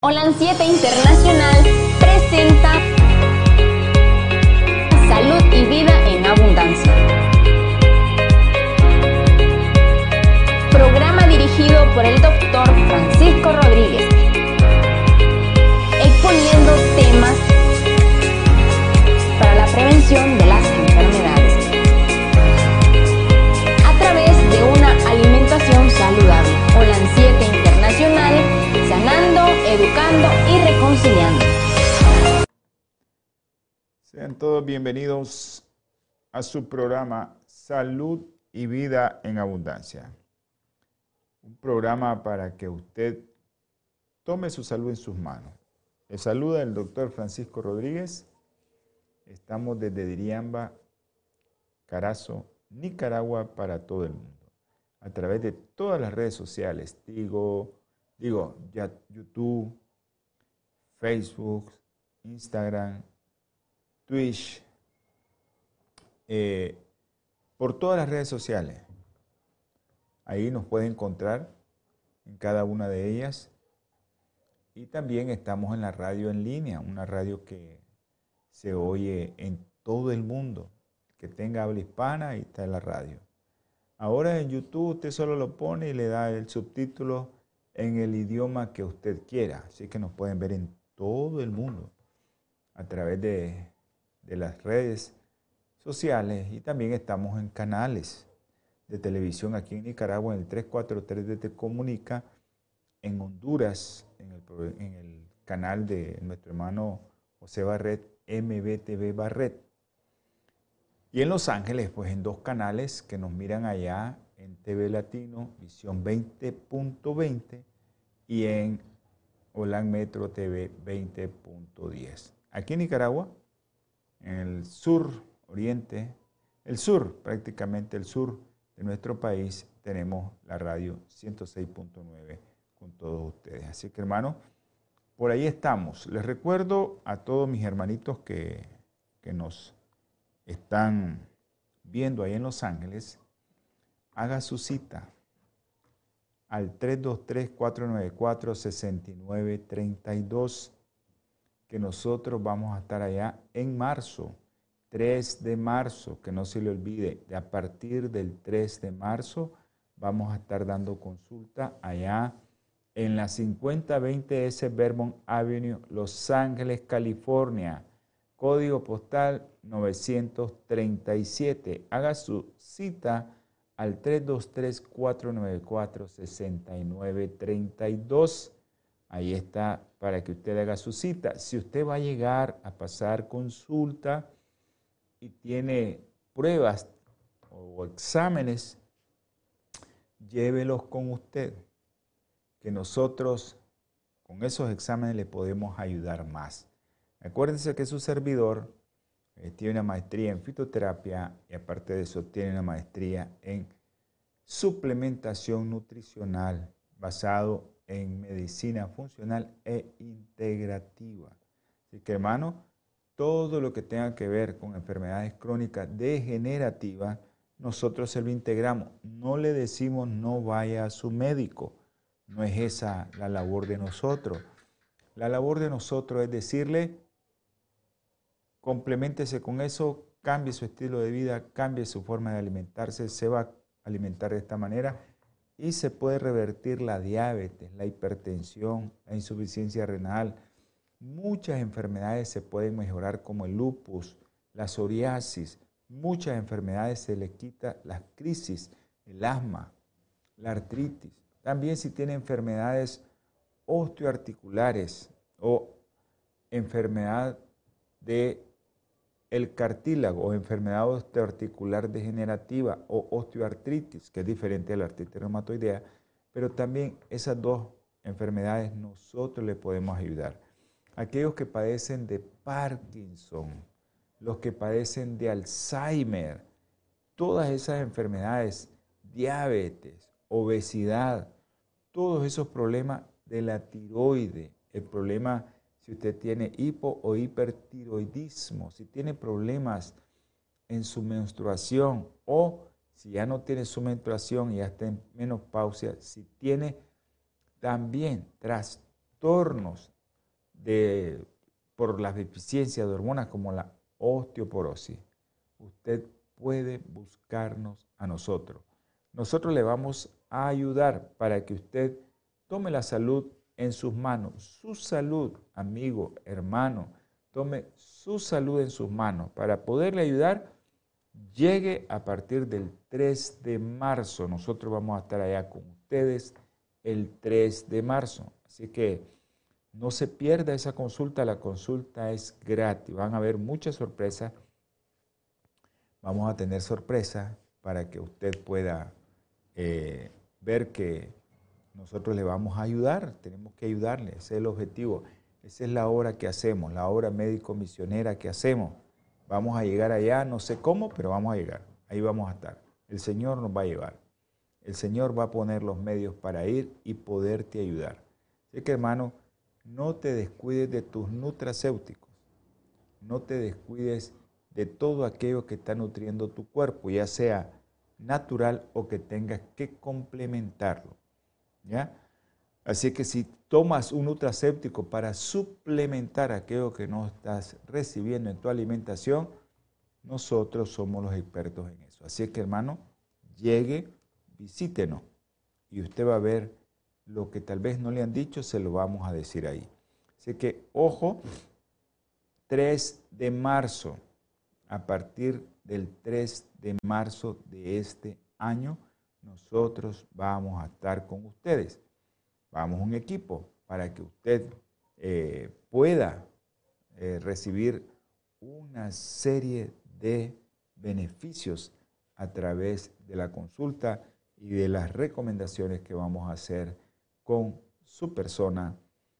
Holan 7 Internacional presenta Todos bienvenidos a su programa Salud y Vida en Abundancia. Un programa para que usted tome su salud en sus manos. Le saluda el doctor Francisco Rodríguez. Estamos desde Diriamba, Carazo, Nicaragua para todo el mundo. A través de todas las redes sociales, digo, digo, YouTube, Facebook, Instagram, Twitch, eh, por todas las redes sociales. Ahí nos puede encontrar en cada una de ellas. Y también estamos en la radio en línea, una radio que se oye en todo el mundo. Que tenga habla hispana, y está en la radio. Ahora en YouTube usted solo lo pone y le da el subtítulo en el idioma que usted quiera. Así que nos pueden ver en todo el mundo a través de, de las redes sociales y también estamos en canales de televisión aquí en Nicaragua en el 343 de Te Comunica, en Honduras, en el, canal de nuestro hermano José Barret, MBTV Barret. Y en Los Ángeles, pues en dos canales que nos miran allá en TV Latino, Visión 20.20 y en Holan Metro TV 20.10. Aquí en Nicaragua, en el sur oriente, el sur, prácticamente el sur de nuestro país, tenemos la radio 106.9 con todos ustedes. Así que hermanos, por ahí estamos. Les recuerdo a todos mis hermanitos que, que nos están viendo ahí en Los Ángeles, haga su cita al 323-494-6932, que nosotros vamos a estar allá en marzo, 3 de marzo, que no se le olvide, de a partir del 3 de marzo vamos a estar dando consulta allá en la 5020 S Vermont Avenue, Los Ángeles, California, código postal 937. Haga su cita al 323-494-6932. Ahí está para que usted haga su cita. Si usted va a llegar a pasar consulta y tiene pruebas o exámenes, llévelos con usted, que nosotros con esos exámenes le podemos ayudar más. Acuérdense que su servidor eh, tiene una maestría en fitoterapia y aparte de eso tiene una maestría en suplementación nutricional basado en medicina funcional e integrativa. Así que hermano, todo lo que tenga que ver con enfermedades crónicas degenerativas, nosotros se lo integramos. No le decimos no vaya a su médico. No es esa la labor de nosotros. La labor de nosotros es decirle, complementese con eso, cambie su estilo de vida, cambie su forma de alimentarse, se va a alimentar de esta manera y se puede revertir la diabetes, la hipertensión, la insuficiencia renal. Muchas enfermedades se pueden mejorar como el lupus, la psoriasis, muchas enfermedades se le quita la crisis, el asma, la artritis. También si tiene enfermedades osteoarticulares o enfermedad de el cartílago o enfermedad osteoarticular degenerativa o osteoartritis, que es diferente a la artritis reumatoidea, pero también esas dos enfermedades nosotros le podemos ayudar. Aquellos que padecen de Parkinson, los que padecen de Alzheimer, todas esas enfermedades, diabetes, obesidad, todos esos problemas de la tiroide, el problema si usted tiene hipo o hipertiroidismo, si tiene problemas en su menstruación o si ya no tiene su menstruación y ya está en menopausia, si tiene también trastornos de, por las deficiencias de hormonas como la osteoporosis, usted puede buscarnos a nosotros. Nosotros le vamos a ayudar para que usted tome la salud en sus manos. Su salud, amigo, hermano, tome su salud en sus manos para poderle ayudar. Llegue a partir del 3 de marzo. Nosotros vamos a estar allá con ustedes el 3 de marzo. Así que no se pierda esa consulta. La consulta es gratis. Van a haber muchas sorpresas. Vamos a tener sorpresas para que usted pueda eh, ver que nosotros le vamos a ayudar, tenemos que ayudarle, ese es el objetivo, esa es la obra que hacemos, la obra médico-misionera que hacemos. Vamos a llegar allá, no sé cómo, pero vamos a llegar, ahí vamos a estar. El Señor nos va a llevar, el Señor va a poner los medios para ir y poderte ayudar. Así que hermano, no te descuides de tus nutracéuticos, no te descuides de todo aquello que está nutriendo tu cuerpo, ya sea natural o que tengas que complementarlo. Así que si tomas un nutracéptico para suplementar aquello que no estás recibiendo en tu alimentación, nosotros somos los expertos en eso. Así que hermano, llegue, visítenos y usted va a ver lo que tal vez no le han dicho, se lo vamos a decir ahí. Así que ojo, 3 de marzo, a partir del 3 de marzo de este año, nosotros vamos a estar con ustedes. Vamos un equipo para que usted eh, pueda eh, recibir una serie de beneficios a través de la consulta y de las recomendaciones que vamos a hacer con su persona.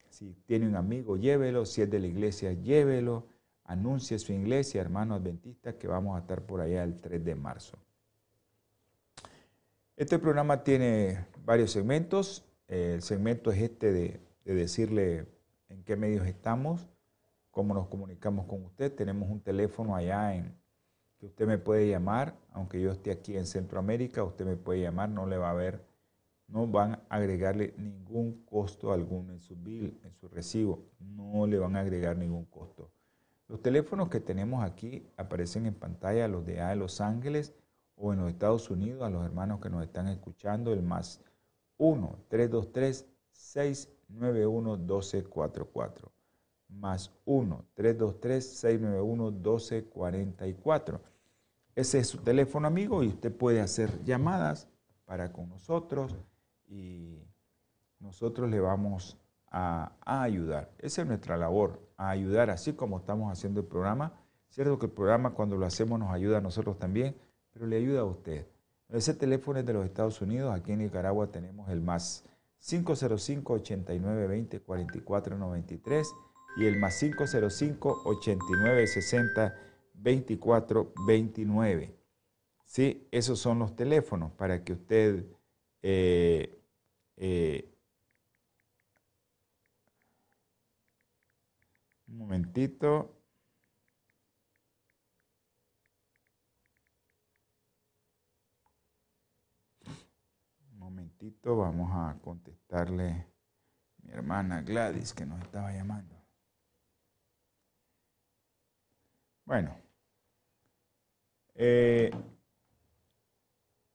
Si tiene un amigo, llévelo. Si es de la iglesia, llévelo anuncie su iglesia, hermano adventista, que vamos a estar por allá el 3 de marzo. Este programa tiene varios segmentos. El segmento es este de, decirle en qué medios estamos, cómo nos comunicamos con usted. Tenemos un teléfono allá en que usted me puede llamar, aunque yo esté aquí en Centroamérica, usted me puede llamar, no le va a haber, no van a agregarle ningún costo alguno en su bill, en su recibo, no le van a agregar ningún costo. Los teléfonos que tenemos aquí aparecen en pantalla, los de A de Los Ángeles o en los Estados Unidos, a los hermanos que nos están escuchando, el más 1-323-691-1244. Más 1-323-691-1244. Ese es su teléfono amigo y usted puede hacer llamadas para con nosotros y nosotros le vamos a, ayudar. Esa es nuestra labor, a ayudar, así como estamos haciendo el programa. Cierto que el programa cuando lo hacemos nos ayuda a nosotros también, pero le ayuda a usted. Ese teléfono es de los Estados Unidos, aquí en Nicaragua tenemos el más 505-8920-4493 y el más 505-8960-2429. Sí, esos son los teléfonos para que usted eh, eh, Un momentito. Un vamos a contestarle a mi hermana Gladys que nos estaba llamando. Bueno, eh,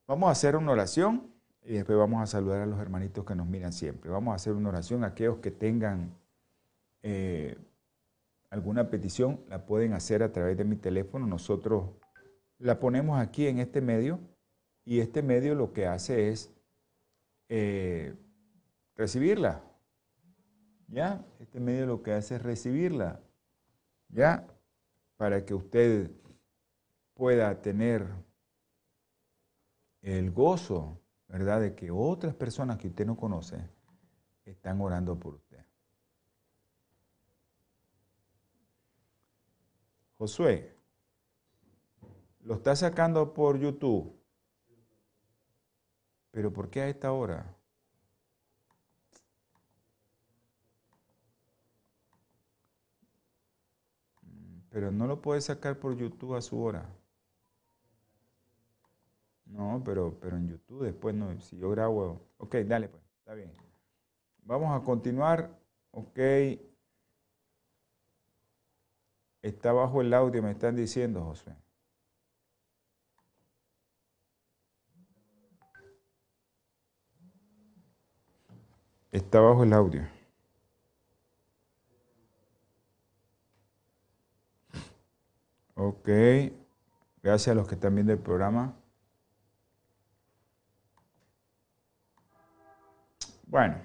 vamos a hacer una oración y después vamos a saludar a los hermanitos que nos miran siempre. Vamos a hacer una oración aquellos que tengan eh, alguna petición, la pueden hacer a través de mi teléfono. Nosotros la ponemos aquí en este medio y este medio lo que hace es eh, recibirla. ¿Ya? Este medio lo que hace es recibirla. ¿Ya? Para que usted pueda tener el gozo, ¿verdad? De que otras personas que usted no conoce están orando por usted. Josué, lo está sacando por YouTube. ¿Pero por qué a esta hora? Pero no lo puede sacar por YouTube a su hora. No, pero, pero en YouTube después no. Si yo grabo. Ok, dale pues, está bien. Vamos a continuar Ok. Está bajo el audio, me están diciendo, José. Está bajo el audio. Ok. Gracias a los que están viendo el programa. Bueno,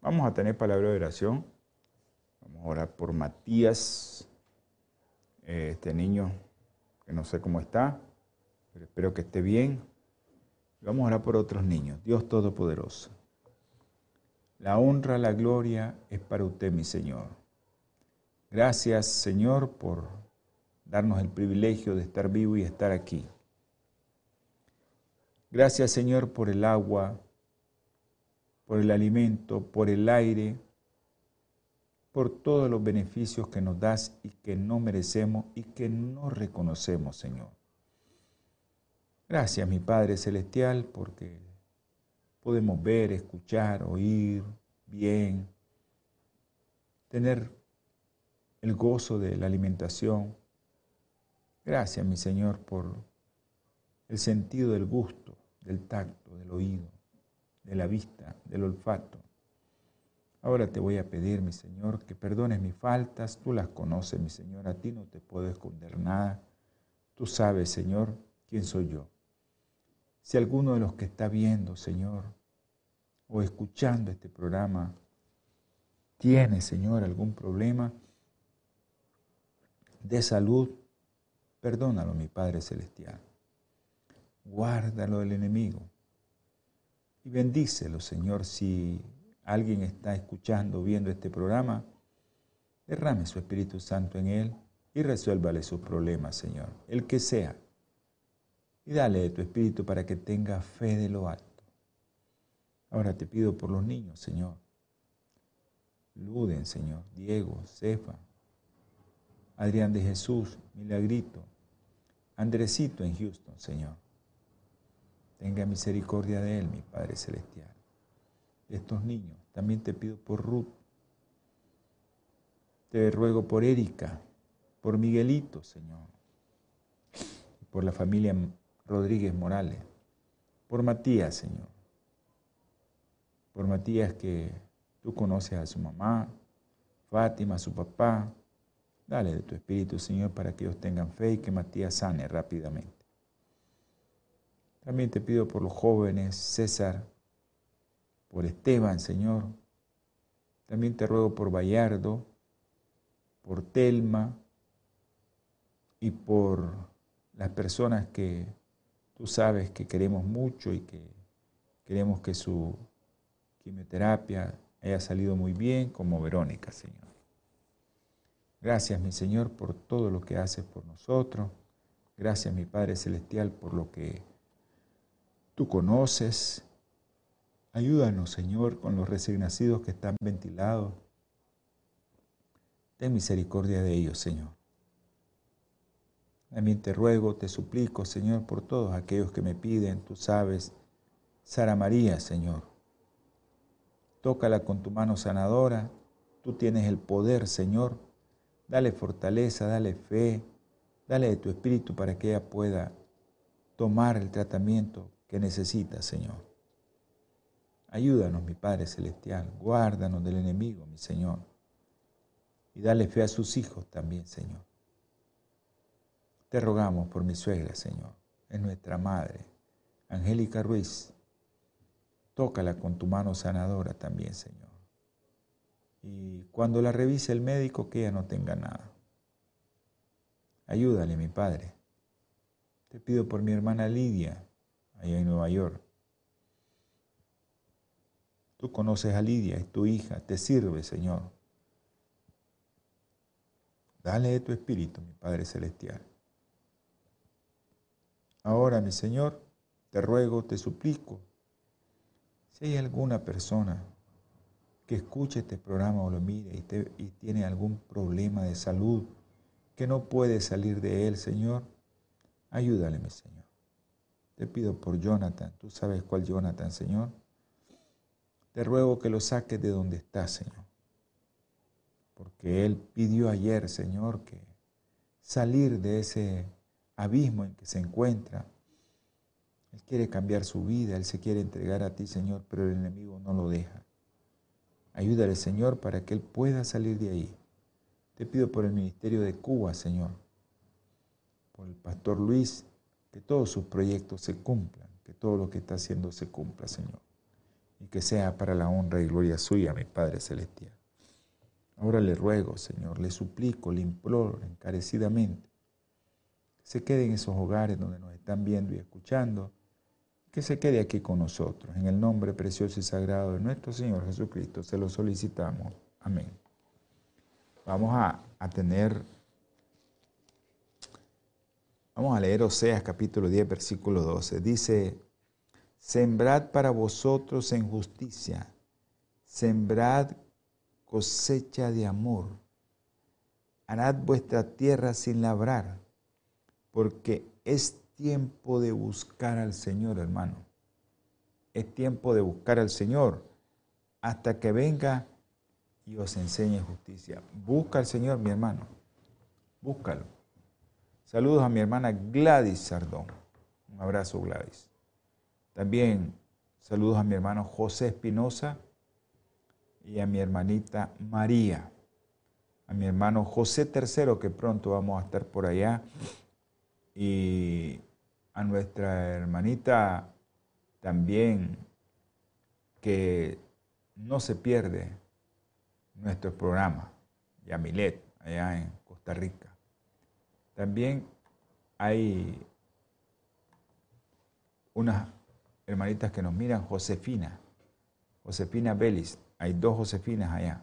vamos a tener palabra de oración. Vamos a orar por Matías, eh, este niño que no sé cómo está, pero espero que esté bien. Vamos a orar por otros niños. Dios Todopoderoso. La honra, la gloria es para usted, mi Señor. Gracias, Señor, por darnos el privilegio de estar vivo y estar aquí. Gracias, Señor, por el agua, por el alimento, por el aire, por todos los beneficios que nos das y que no merecemos y que no reconocemos, Señor. Gracias, mi Padre Celestial, porque podemos ver, escuchar, oír bien, tener el gozo de la alimentación. Gracias, mi Señor, por el sentido del gusto, del tacto, del oído de la vista, del olfato. Ahora te voy a pedir, mi Señor, que perdones mis faltas. Tú las conoces, mi Señor. A ti no te puedo esconder nada. Tú sabes, Señor, quién soy yo. Si alguno de los que está viendo, Señor, o escuchando este programa, tiene, Señor, algún problema de salud, perdónalo, mi Padre Celestial. Guárdalo del enemigo y bendícelo, Señor, si alguien está escuchando, viendo este programa, derrame su Espíritu Santo en él y resuélvale sus problemas, Señor, el que sea. Y dale de tu Espíritu para que tenga fe de lo alto. Ahora te pido por los niños, Señor. Luden, Señor, Diego, Cefa, Adrián de Jesús, Milagrito, Andresito en Houston, Señor. Tenga misericordia de él, mi Padre Celestial. De estos niños. También te pido por Ruth. Te ruego por Erika, por Miguelito, Señor. Por la familia Rodríguez Morales. Por Matías, Señor. Por Matías que tú conoces a su mamá, Fátima, a su papá. Dale de tu espíritu, Señor, para que ellos tengan fe y que Matías sane rápidamente. También te pido por los jóvenes, César, por Esteban, Señor. También te ruego por Bayardo, por Telma y por las personas que tú sabes que queremos mucho y que queremos que su quimioterapia haya salido muy bien, como Verónica, Señor. Gracias, mi Señor, por todo lo que haces por nosotros. Gracias, mi Padre Celestial, por lo que Tú conoces. Ayúdanos, Señor, con los recién nacidos que están ventilados. Ten misericordia de ellos, Señor. También te ruego, te suplico, Señor, por todos aquellos que me piden, tú sabes, Sara María, Señor. Tócala con tu mano sanadora. Tú tienes el poder, Señor. Dale fortaleza, dale fe, dale de tu espíritu para que ella pueda tomar el tratamiento que necesitas, Señor. Ayúdanos, mi Padre Celestial, guárdanos del enemigo, mi Señor, y dale fe a sus hijos también, Señor. Te rogamos por mi suegra, Señor, es nuestra madre, Angélica Ruiz. Tócala con tu mano sanadora también, Señor. Y cuando la revise el médico, que ella no tenga nada. Ayúdale, mi Padre. Te pido por mi hermana Lidia, allá en Nueva York. Tú conoces a Lidia, es tu hija, te sirve, Señor. Dale de tu espíritu, mi Padre Celestial. Ahora, mi Señor, te ruego, te suplico, si hay alguna persona que escuche este programa o lo mire y, tiene algún problema de salud, que no puede salir de él, Señor, ayúdale, mi Señor. Te pido por Jonathan, tú sabes cuál Jonathan, Señor. Te ruego que lo saques de donde está, Señor. porque Él pidió ayer, Señor, que salir de ese abismo en que se encuentra. Él quiere cambiar su vida, Él se quiere entregar a ti, Señor, pero el enemigo no lo deja. Ayúdale, Señor, para que Él pueda salir de ahí. Te pido por el ministerio de Cuba, Señor, por el pastor Luis, que todos sus proyectos se cumplan, que todo lo que está haciendo se cumpla, Señor, y que sea para la honra y gloria suya, mi Padre Celestial. Ahora le ruego, Señor, le suplico, le imploro encarecidamente, se quede en esos hogares donde nos están viendo y escuchando, que se quede aquí con nosotros. En el nombre precioso y sagrado de nuestro Señor Jesucristo se lo solicitamos. Amén. Vamos a, a tener, vamos a leer Oseas capítulo 10, versículo 12. Dice, sembrad para vosotros en justicia, sembrad cosecha de amor. Harad vuestra tierra sin labrar, porque es tiempo de buscar al Señor, hermano. Es tiempo de buscar al Señor hasta que venga y os enseñe justicia. Busca al Señor, mi hermano. Búscalo. Saludos a mi hermana Gladys Sardón. Un abrazo, Gladys. También saludos a mi hermano José Espinosa y a mi hermanita María, a mi hermano José III, que pronto vamos a estar por allá, y a nuestra hermanita también, que no se pierde nuestro programa, Yamilet, allá en Costa Rica. También hay unas hermanitas que nos miran, Josefina, Josefina Belis, hay dos Josefinas allá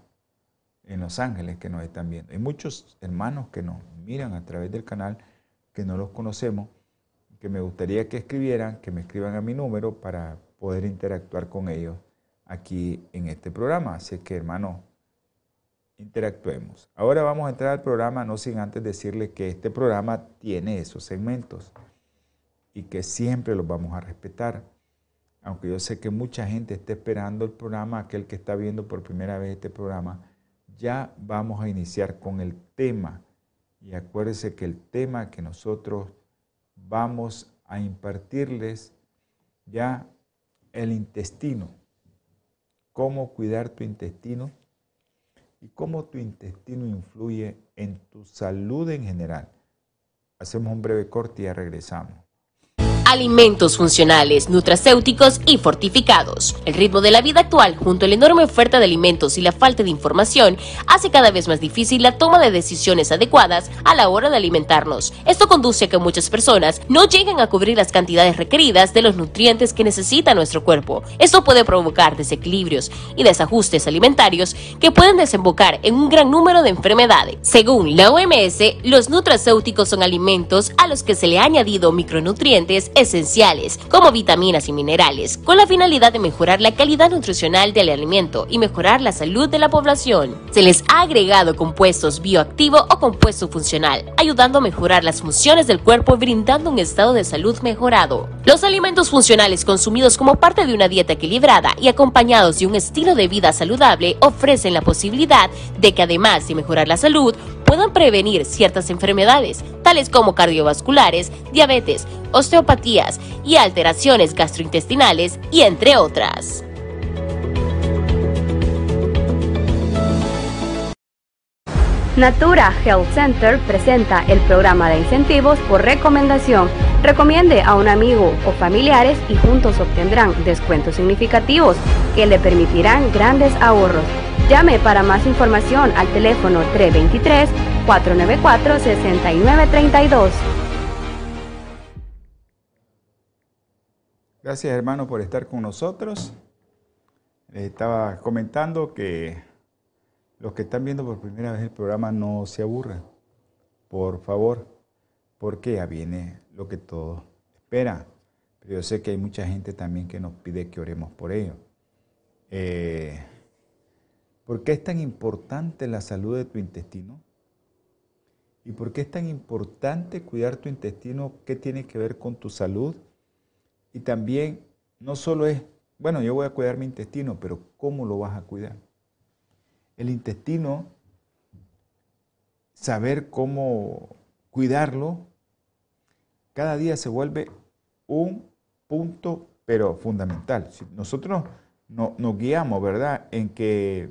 en Los Ángeles que nos están viendo. Hay muchos hermanos que nos miran a través del canal que no los conocemos, que me gustaría que escribieran, que me escriban a mi número para poder interactuar con ellos aquí en este programa. Así que, hermanos, interactuemos. Ahora vamos a entrar al programa, no sin antes decirles que este programa tiene esos segmentos y que siempre los vamos a respetar aunque yo sé que mucha gente está esperando el programa, aquel que está viendo por primera vez este programa, ya vamos a iniciar con el tema. Y acuérdense que el tema que nosotros vamos a impartirles ya el intestino. Cómo cuidar tu intestino y cómo tu intestino influye en tu salud en general. Hacemos un breve corte y ya regresamos alimentos funcionales, nutracéuticos y fortificados. El ritmo de la vida actual, junto a la enorme oferta de alimentos y la falta de información, hace cada vez más difícil la toma de decisiones adecuadas a la hora de alimentarnos. Esto conduce a que muchas personas no lleguen a cubrir las cantidades requeridas de los nutrientes que necesita nuestro cuerpo. Esto puede provocar desequilibrios y desajustes alimentarios que pueden desembocar en un gran número de enfermedades. Según la OMS, los nutracéuticos son alimentos a los que se le ha añadido micronutrientes esenciales, como vitaminas y minerales, con la finalidad de mejorar la calidad nutricional del alimento y mejorar la salud de la población. Se les ha agregado compuestos bioactivo o compuesto funcional, ayudando a mejorar las funciones del cuerpo y brindando un estado de salud mejorado. Los alimentos funcionales consumidos como parte de una dieta equilibrada y acompañados de un estilo de vida saludable ofrecen la posibilidad de que además de mejorar la salud, puedan prevenir ciertas enfermedades, tales como cardiovasculares, diabetes, osteopatías y alteraciones gastrointestinales, y entre otras. Natura Health Center presenta el programa de incentivos por recomendación. Recomiende a un amigo o familiares y juntos obtendrán descuentos significativos que le permitirán grandes ahorros. Llame para más información al teléfono 323-494-6932. Gracias hermano por estar con nosotros. estaba comentando que los que están viendo por primera vez el programa no se aburran, por favor, porque ya viene lo que todos esperan. Pero yo sé que hay mucha gente también que nos pide que oremos por ello. Eh, ¿Por qué es tan importante la salud de tu intestino? ¿Y por qué es tan importante cuidar tu intestino? ¿Qué tiene que ver con tu salud? Y también no solo es, bueno, yo voy a cuidar mi intestino, pero ¿cómo lo vas a cuidar? El intestino saber cómo cuidarlo, cada día se vuelve un punto, pero fundamental. Si nosotros no, nos guiamos, ¿verdad?, en que,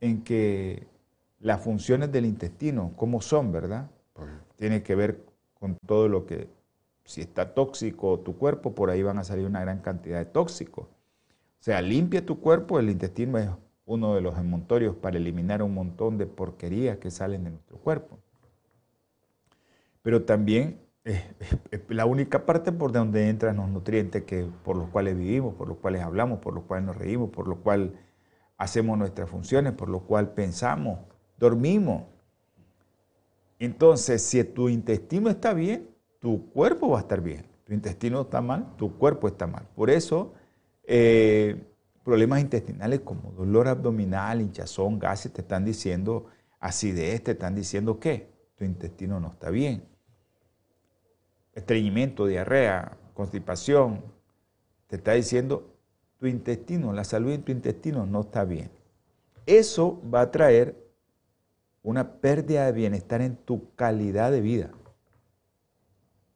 en que las funciones del intestino, cómo son, ¿verdad? Pues tiene que ver con todo lo que, si está tóxico tu cuerpo, por ahí van a salir una gran cantidad de tóxicos. O sea, limpia tu cuerpo, el intestino es uno de los emontorios para eliminar un montón de porquerías que salen de nuestro cuerpo. Pero también es, la única parte por donde entran los nutrientes que, por los cuales vivimos, por los cuales hablamos, por los cuales nos reímos, por los cuales hacemos nuestras funciones, por los cuales pensamos, dormimos. Entonces, si tu intestino está bien, tu cuerpo va a estar bien. Tu intestino está mal, tu cuerpo está mal. Por eso, eh, problemas intestinales como dolor abdominal, hinchazón, gases, te están diciendo acidez, te están diciendo que tu intestino no está bien. Estreñimiento, diarrea, constipación, te está diciendo tu intestino, la salud en tu intestino no está bien. Eso va a traer una pérdida de bienestar en tu calidad de vida.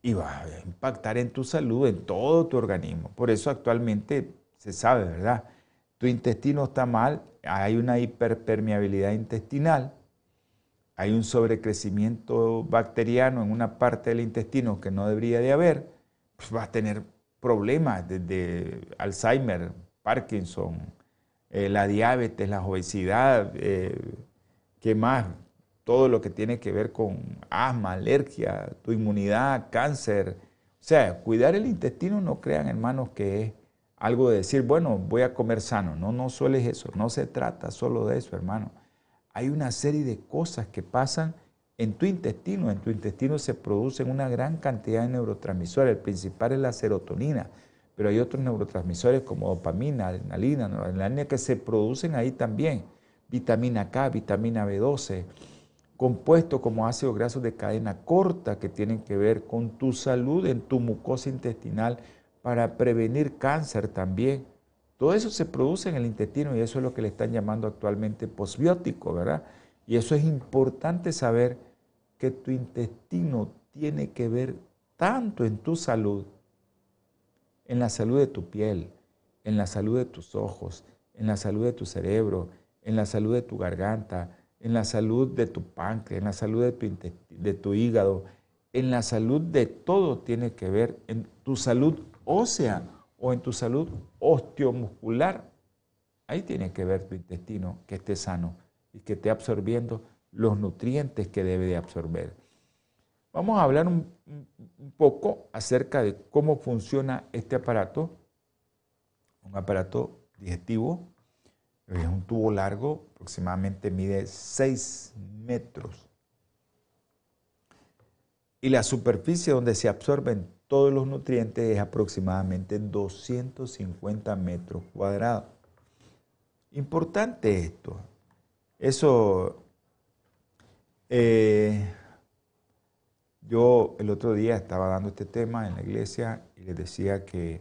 Y va a impactar en tu salud, en todo tu organismo. Por eso actualmente se sabe, ¿verdad? Tu intestino está mal, hay una hiperpermeabilidad intestinal, hay un sobrecrecimiento bacteriano en una parte del intestino que no debería de haber, pues vas a tener problemas desde Alzheimer, Parkinson, eh, la diabetes, la obesidad, eh, ¿qué más? Todo lo que tiene que ver con asma, alergia, tu inmunidad, cáncer. O sea, cuidar el intestino no crean hermanos que es algo de decir, bueno, voy a comer sano. No, no solo es eso, no se trata solo de eso, hermano. Hay una serie de cosas que pasan en tu intestino. En tu intestino se producen una gran cantidad de neurotransmisores. El principal es la serotonina, pero hay otros neurotransmisores como dopamina, adrenalina, noradrenalina que se producen ahí también. Vitamina K, vitamina B12, compuestos como ácidos grasos de cadena corta que tienen que ver con tu salud en tu mucosa intestinal para prevenir cáncer también. Todo eso se produce en el intestino y eso es lo que le están llamando actualmente posbiótico, ¿verdad? Y eso es importante saber que tu intestino tiene que ver tanto en tu salud, en la salud de tu piel, en la salud de tus ojos, en la salud de tu cerebro, en la salud de tu garganta, en la salud de tu páncreas, en la salud de tu, de tu hígado, en la salud de todo tiene que ver, en tu salud ósea o en tu salud osteomuscular. Ahí tiene que ver tu intestino que esté sano y que esté absorbiendo los nutrientes que debe de absorber. Vamos a hablar un, poco acerca de cómo funciona este aparato, un aparato digestivo, es un tubo largo, aproximadamente mide 6 metros. Y la superficie donde se absorben todos los nutrientes es aproximadamente 250 metros cuadrados. Importante esto. Eso, eh, yo el otro día estaba dando este tema en la iglesia y les decía que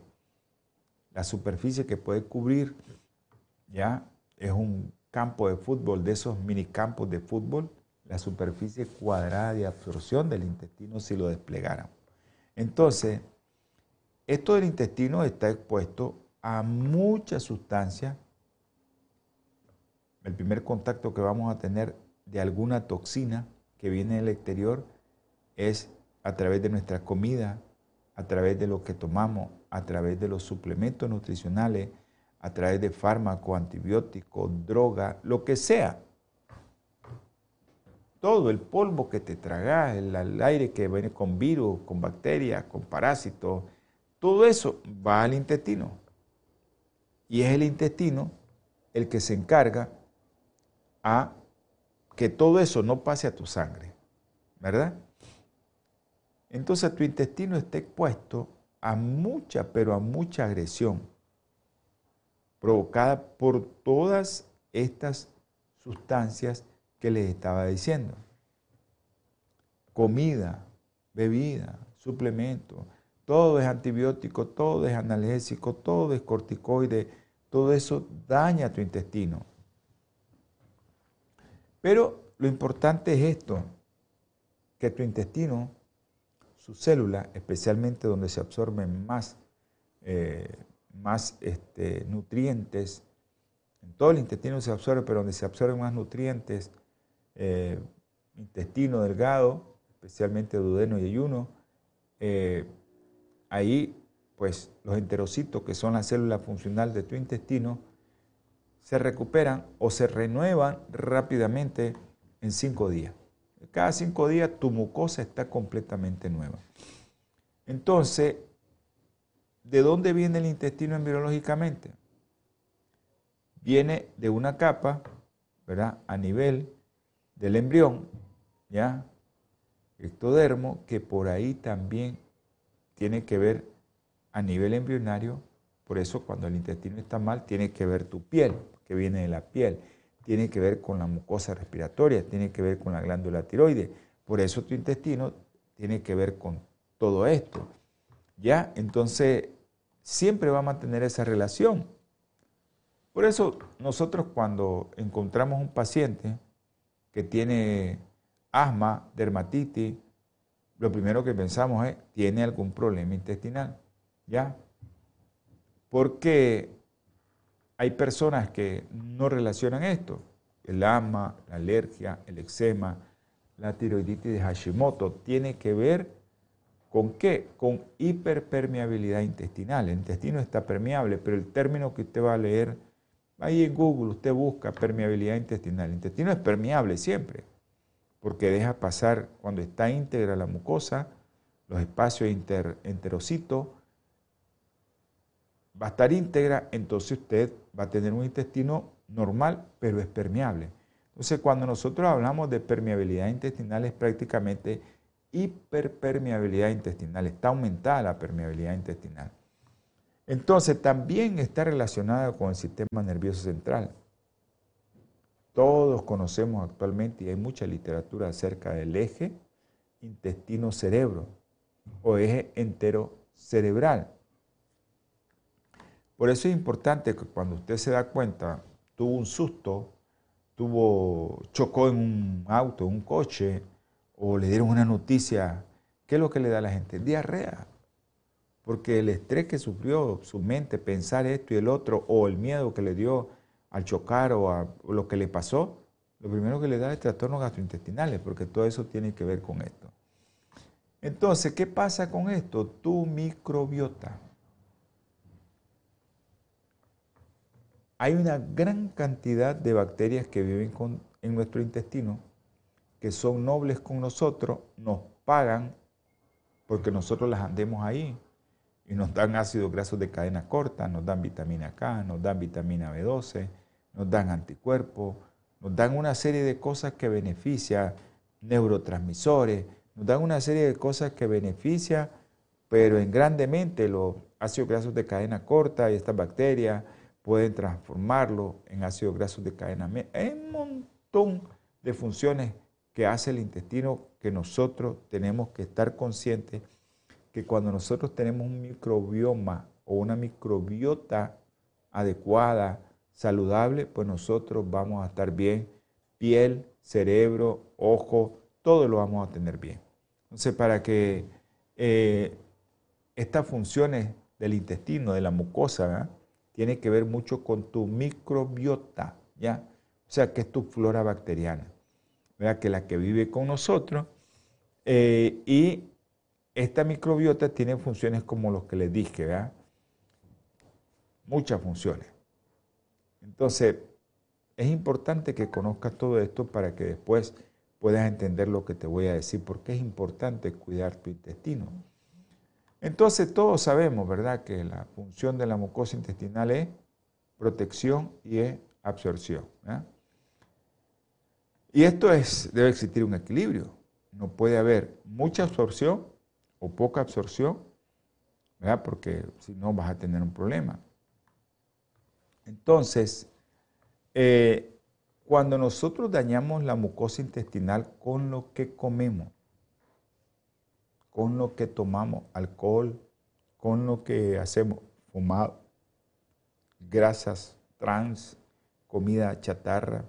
la superficie que puede cubrir ya es un campo de fútbol, de esos minicampos de fútbol, la superficie cuadrada de absorción del intestino si lo desplegáramos. Entonces, esto del intestino está expuesto a muchas sustancias. El primer contacto que vamos a tener de alguna toxina que viene del exterior es a través de nuestra comida, a través de lo que tomamos, a través de los suplementos nutricionales, a través de fármacos, antibióticos, droga, lo que sea todo el polvo que te tragas, el, aire que viene con virus, con bacterias, con parásitos, todo eso va al intestino. Y es el intestino el que se encarga a que todo eso no pase a tu sangre, ¿verdad? Entonces tu intestino está expuesto a mucha, pero a mucha agresión provocada por todas estas sustancias que les estaba diciendo. Comida, bebida, suplemento, todo es antibiótico, todo es analgésico, todo es corticoide, todo eso daña tu intestino. Pero lo importante es esto, que tu intestino, su célula, especialmente donde se absorben más, eh, más este, nutrientes, en todo el intestino se absorbe, pero donde se absorben más nutrientes, eh, intestino delgado, especialmente duodeno y ayuno, eh, ahí pues los enterocitos, que son la célula funcional de tu intestino, se recuperan o se renuevan rápidamente en cinco días. Cada cinco días tu mucosa está completamente nueva. Entonces, ¿de dónde viene el intestino embriológicamente? Viene de una capa, ¿verdad? A nivel del embrión, ¿ya? Ectodermo, que por ahí también tiene que ver a nivel embrionario, por eso cuando el intestino está mal, tiene que ver tu piel, que viene de la piel, tiene que ver con la mucosa respiratoria, tiene que ver con la glándula tiroides, por eso tu intestino tiene que ver con todo esto. ¿Ya? Entonces, siempre va a mantener esa relación. Por eso nosotros cuando encontramos un paciente que tiene asma, dermatitis, lo primero que pensamos es, ¿tiene algún problema intestinal? ¿Ya? Porque hay personas que no relacionan esto. El asma, la alergia, el eczema, la tiroiditis de Hashimoto, tiene que ver con qué? Con hiperpermeabilidad intestinal. El intestino está permeable, pero el término que usted va a leer, ahí en Google usted busca permeabilidad intestinal. El intestino es permeable siempre, porque deja pasar, cuando está íntegra la mucosa, los espacios enterocitos, va a estar íntegra, entonces usted va a tener un intestino normal, pero es permeable. Entonces, cuando nosotros hablamos de permeabilidad intestinal, es prácticamente hiperpermeabilidad intestinal, está aumentada la permeabilidad intestinal. Entonces, también está relacionada con el sistema nervioso central. Todos conocemos actualmente, y hay mucha literatura acerca del eje intestino-cerebro o eje entero cerebral. Por eso es importante que cuando usted se da cuenta, tuvo un susto, tuvo, chocó en un auto, un coche, o le dieron una noticia, ¿qué es lo que le da a la gente? Diarrea. Porque el estrés que sufrió su mente, pensar esto y el otro, o el miedo que le dio al chocar o a lo que le pasó, lo primero que le da es trastornos gastrointestinales, porque todo eso tiene que ver con esto. Entonces, ¿qué pasa con esto? Tu microbiota. Hay una gran cantidad de bacterias que viven en nuestro intestino, que son nobles con nosotros, nos pagan porque nosotros las andemos ahí y nos dan ácidos grasos de cadena corta, nos dan vitamina K, nos dan vitamina B12, nos dan anticuerpos, nos dan una serie de cosas que benefician, neurotransmisores, nos dan una serie de cosas que benefician, pero en grandemente los ácidos grasos de cadena corta y estas bacterias, pueden transformarlo en ácidos grasos de cadena. Hay un montón de funciones que hace el intestino que nosotros tenemos que estar conscientes que cuando nosotros tenemos un microbioma o una microbiota adecuada, saludable, pues nosotros vamos a estar bien. Piel, cerebro, ojo, todo lo vamos a tener bien. Entonces, para que eh, estas funciones del intestino, de la mucosa, tiene que ver mucho con tu microbiota, ¿ya? O sea, que es tu flora bacteriana, ¿verdad? Que la que vive con nosotros. Eh, y esta microbiota tiene funciones como los que les dije, ¿verdad? Muchas funciones. Entonces, es importante que conozcas todo esto para que después puedas entender lo que te voy a decir, porque es importante cuidar tu intestino. Entonces todos sabemos, ¿verdad?, que la función de la mucosa intestinal es protección y es absorción. Y esto es, debe existir un equilibrio. No puede haber mucha absorción o poca absorción, ¿verdad? porque si no vas a tener un problema. Entonces, eh, cuando nosotros dañamos la mucosa intestinal con lo que comemos, con lo que tomamos, alcohol, con lo que hacemos, fumado, grasas trans, comida chatarra,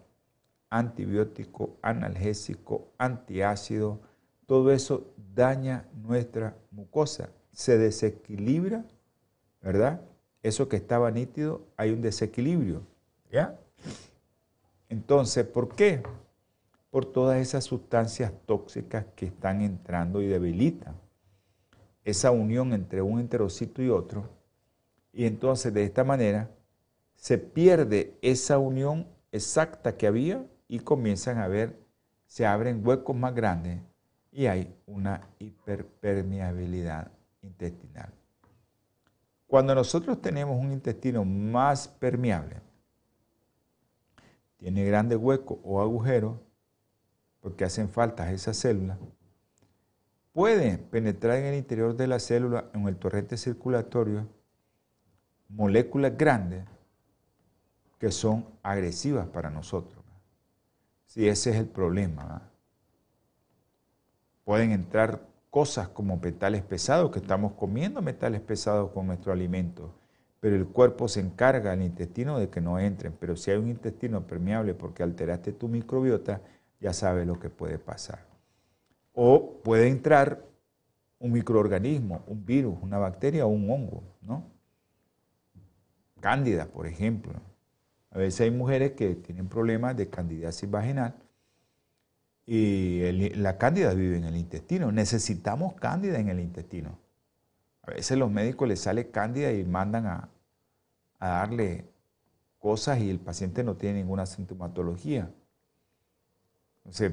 antibiótico, analgésico, antiácido, todo eso daña nuestra mucosa, se desequilibra, ¿verdad? Eso que estaba nítido, hay un desequilibrio, ¿ya? Entonces, ¿por qué? Por todas esas sustancias tóxicas que están entrando y debilitan esa unión entre un enterocito y otro. Y entonces de esta manera se pierde esa unión exacta que había y comienzan a ver, se abren huecos más grandes y hay una hiperpermeabilidad intestinal. Cuando nosotros tenemos un intestino más permeable, tiene grandes huecos o agujeros, porque hacen falta esas células, puede penetrar en el interior de la célula, en el torrente circulatorio, moléculas grandes que son agresivas para nosotros. Si ese es el problema. Pueden entrar cosas como metales pesados, que estamos comiendo metales pesados con nuestro alimento, pero el cuerpo se encarga, el intestino, de que no entren. Pero si hay un intestino permeable porque alteraste tu microbiota, ya sabes lo que puede pasar. O puede entrar un microorganismo, un virus, una bacteria o un hongo, ¿no? Cándida, por ejemplo. A veces hay mujeres que tienen problemas de candidiasis vaginal y la cándida vive en el intestino. Necesitamos cándida en el intestino. A veces los médicos les sale cándida y mandan a darle cosas y el paciente no tiene ninguna sintomatología. Entonces,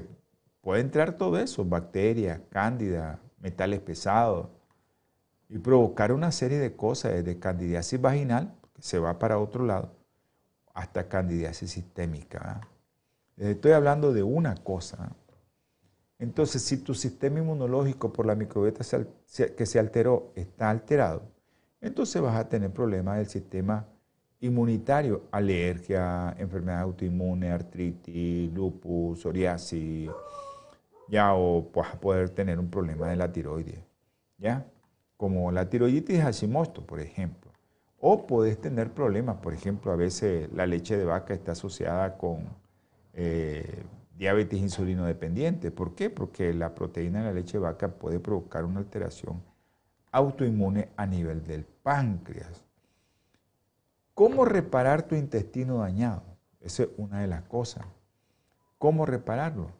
puede entrar todo eso, bacterias, cándida, metales pesados, y provocar una serie de cosas, desde candidiasis vaginal, que se va para otro lado, hasta candidiasis sistémica. Estoy hablando de una cosa. Entonces, si tu sistema inmunológico por la microbiota que se alteró está alterado, entonces vas a tener problemas del sistema inmunitario, alergia, enfermedad autoinmune, artritis, lupus, psoriasis, ya o vas poder tener un problema de la tiroides, ¿ya? Como la tiroiditis Hashimoto, por ejemplo. O puedes tener problemas, por ejemplo, a veces la leche de vaca está asociada con eh, diabetes insulino dependiente. ¿Por qué? Porque la proteína de la leche de vaca puede provocar una alteración autoinmune a nivel del páncreas. ¿Cómo reparar tu intestino dañado? Esa es una de las cosas. ¿Cómo repararlo?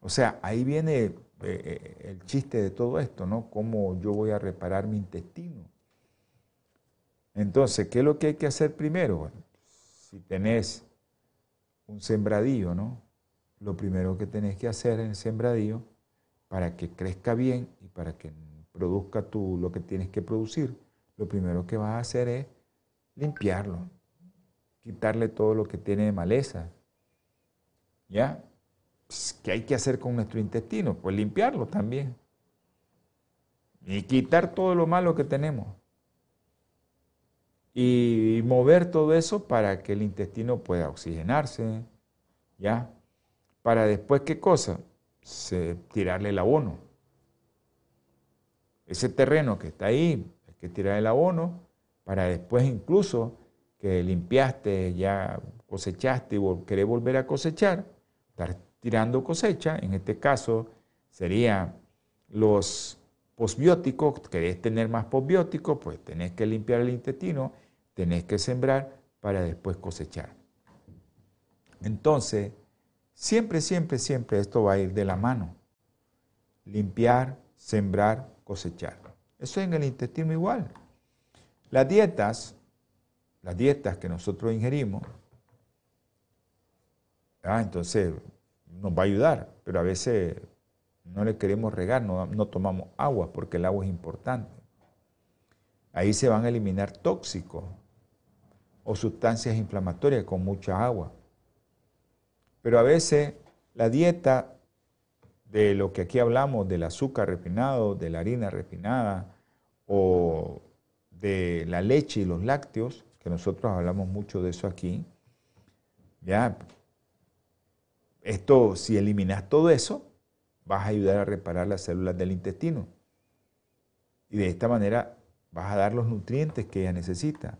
O sea, ahí viene eh, eh, el chiste de todo esto, ¿no? ¿Cómo yo voy a reparar mi intestino? Entonces, ¿qué es lo que hay que hacer primero? si tenés un sembradío, ¿no? lo primero que tenés que hacer en el sembradío para que crezca bien y para que produzca tú lo que tienes que producir, lo primero que vas a hacer es limpiarlo, quitarle todo lo que tiene de maleza. ¿Ya? Pues, ¿Qué hay que hacer con nuestro intestino? Pues limpiarlo también. Y quitar todo lo malo que tenemos. Y mover todo eso para que el intestino pueda oxigenarse, ¿ya? para después, ¿qué cosa? Se, tirarle el abono. Ese terreno que está ahí, hay que tirar el abono para después incluso que limpiaste, ya cosechaste y querés volver a cosechar, estar tirando cosecha, en este caso serían los posbióticos, querés tener más posbióticos, pues tenés que limpiar el intestino, tenés que sembrar para después cosechar. Entonces, Siempre, siempre, siempre esto va a ir de la mano. Limpiar, sembrar, cosechar. Eso en el intestino igual. Las dietas, las dietas que nosotros ingerimos, ah, entonces nos va a ayudar, pero a veces no le queremos regar, no, no tomamos agua porque el agua es importante. Ahí se van a eliminar tóxicos o sustancias inflamatorias con mucha agua. Pero a veces la dieta de lo que aquí hablamos, del azúcar refinado, de la harina refinada o de la leche y los lácteos, que nosotros hablamos mucho de eso aquí, ya, esto, si eliminas todo eso, vas a ayudar a reparar las células del intestino. Y de esta manera vas a dar los nutrientes que ella necesita.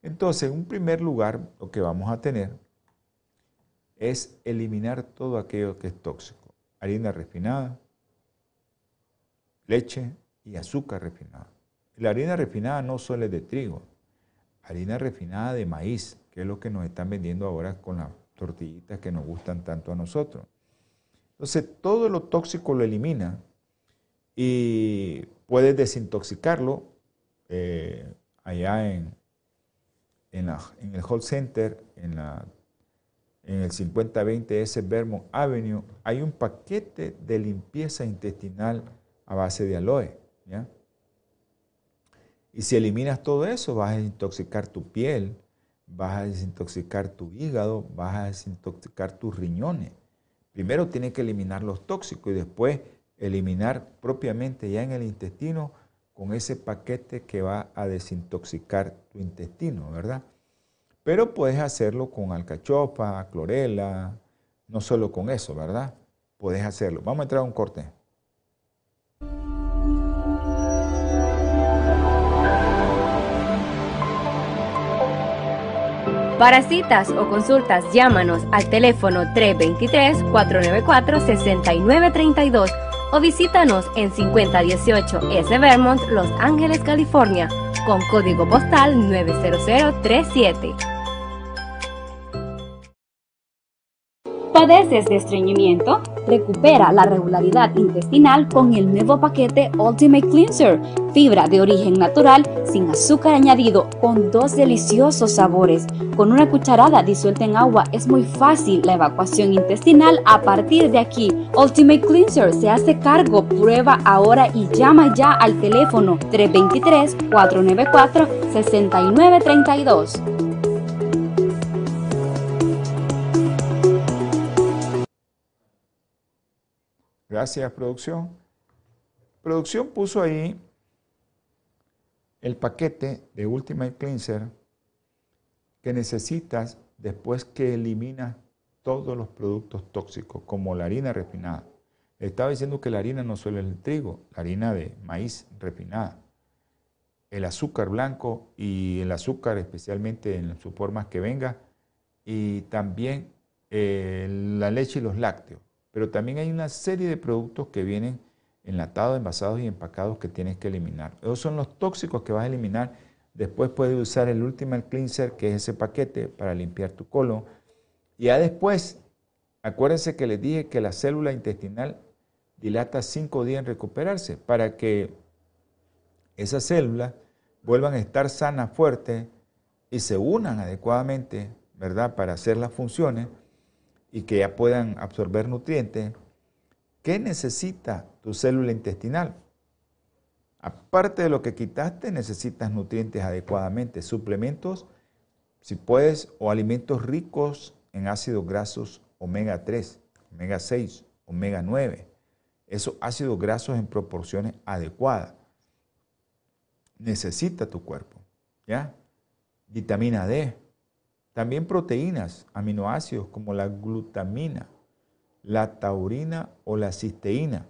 Entonces, en primer lugar, lo que vamos a tener es eliminar todo aquello que es tóxico. harina refinada, leche y azúcar refinada. La harina refinada no solo es de trigo, harina refinada de maíz, que es lo que nos están vendiendo ahora con las tortillitas que nos gustan tanto a nosotros. Entonces, todo lo tóxico lo elimina y puedes desintoxicarlo eh, allá en, en, el Hall Center, en, la, en el 5020 S Vermont Avenue, hay un paquete de limpieza intestinal a base de aloe. Y si eliminas todo eso, vas a desintoxicar tu piel, vas a desintoxicar tu hígado, vas a desintoxicar tus riñones. Primero tienes que eliminar los tóxicos y después eliminar propiamente ya en el intestino con ese paquete que va a desintoxicar tu intestino, ¿verdad? Pero puedes hacerlo con alcachofa, clorela, no solo con eso, ¿verdad? Puedes hacerlo. Vamos a entrar a un corte. Para citas o consultas, llámanos al teléfono 323-494-6932 o visítanos en 5018 S. Vermont, Los Ángeles, California, con código postal 90037. ¿Padeces de estreñimiento? Recupera la regularidad intestinal con el nuevo paquete Ultimate Cleanser, fibra de origen natural sin azúcar añadido con dos deliciosos sabores. Con una cucharada disuelta en agua es muy fácil la evacuación intestinal a partir de aquí. Ultimate Cleanser se hace cargo, prueba ahora y llama ya al teléfono 323 494 6932. Gracias, producción. Producción puso ahí el paquete de Ultimate Cleanser que necesitas después que eliminas todos los productos tóxicos, como la harina refinada. Estaba diciendo que la harina no solo es el trigo, la harina de maíz refinada, el azúcar blanco y el azúcar especialmente en sus formas que venga, y también eh, la leche y los lácteos. Pero también hay una serie de productos que vienen enlatados, envasados y empacados que tienes que eliminar. Esos son los tóxicos que vas a eliminar. Después puedes usar el Ultimate Cleanser, que es ese paquete para limpiar tu colon. Y ya después, acuérdense que les dije que la célula intestinal dilata cinco días en recuperarse para que esas células vuelvan a estar sanas, fuertes y se unan adecuadamente, ¿verdad? Para hacer las funciones y que ya puedan absorber nutrientes, ¿qué necesita tu célula intestinal? Aparte de lo que quitaste, necesitas nutrientes adecuadamente, suplementos, si puedes, o alimentos ricos en ácidos grasos omega 3, omega 6, omega 9. Esos ácidos grasos en proporciones adecuadas. Necesita tu cuerpo, ¿ya? Vitamina D, también proteínas, aminoácidos como la glutamina, la taurina o la cisteína.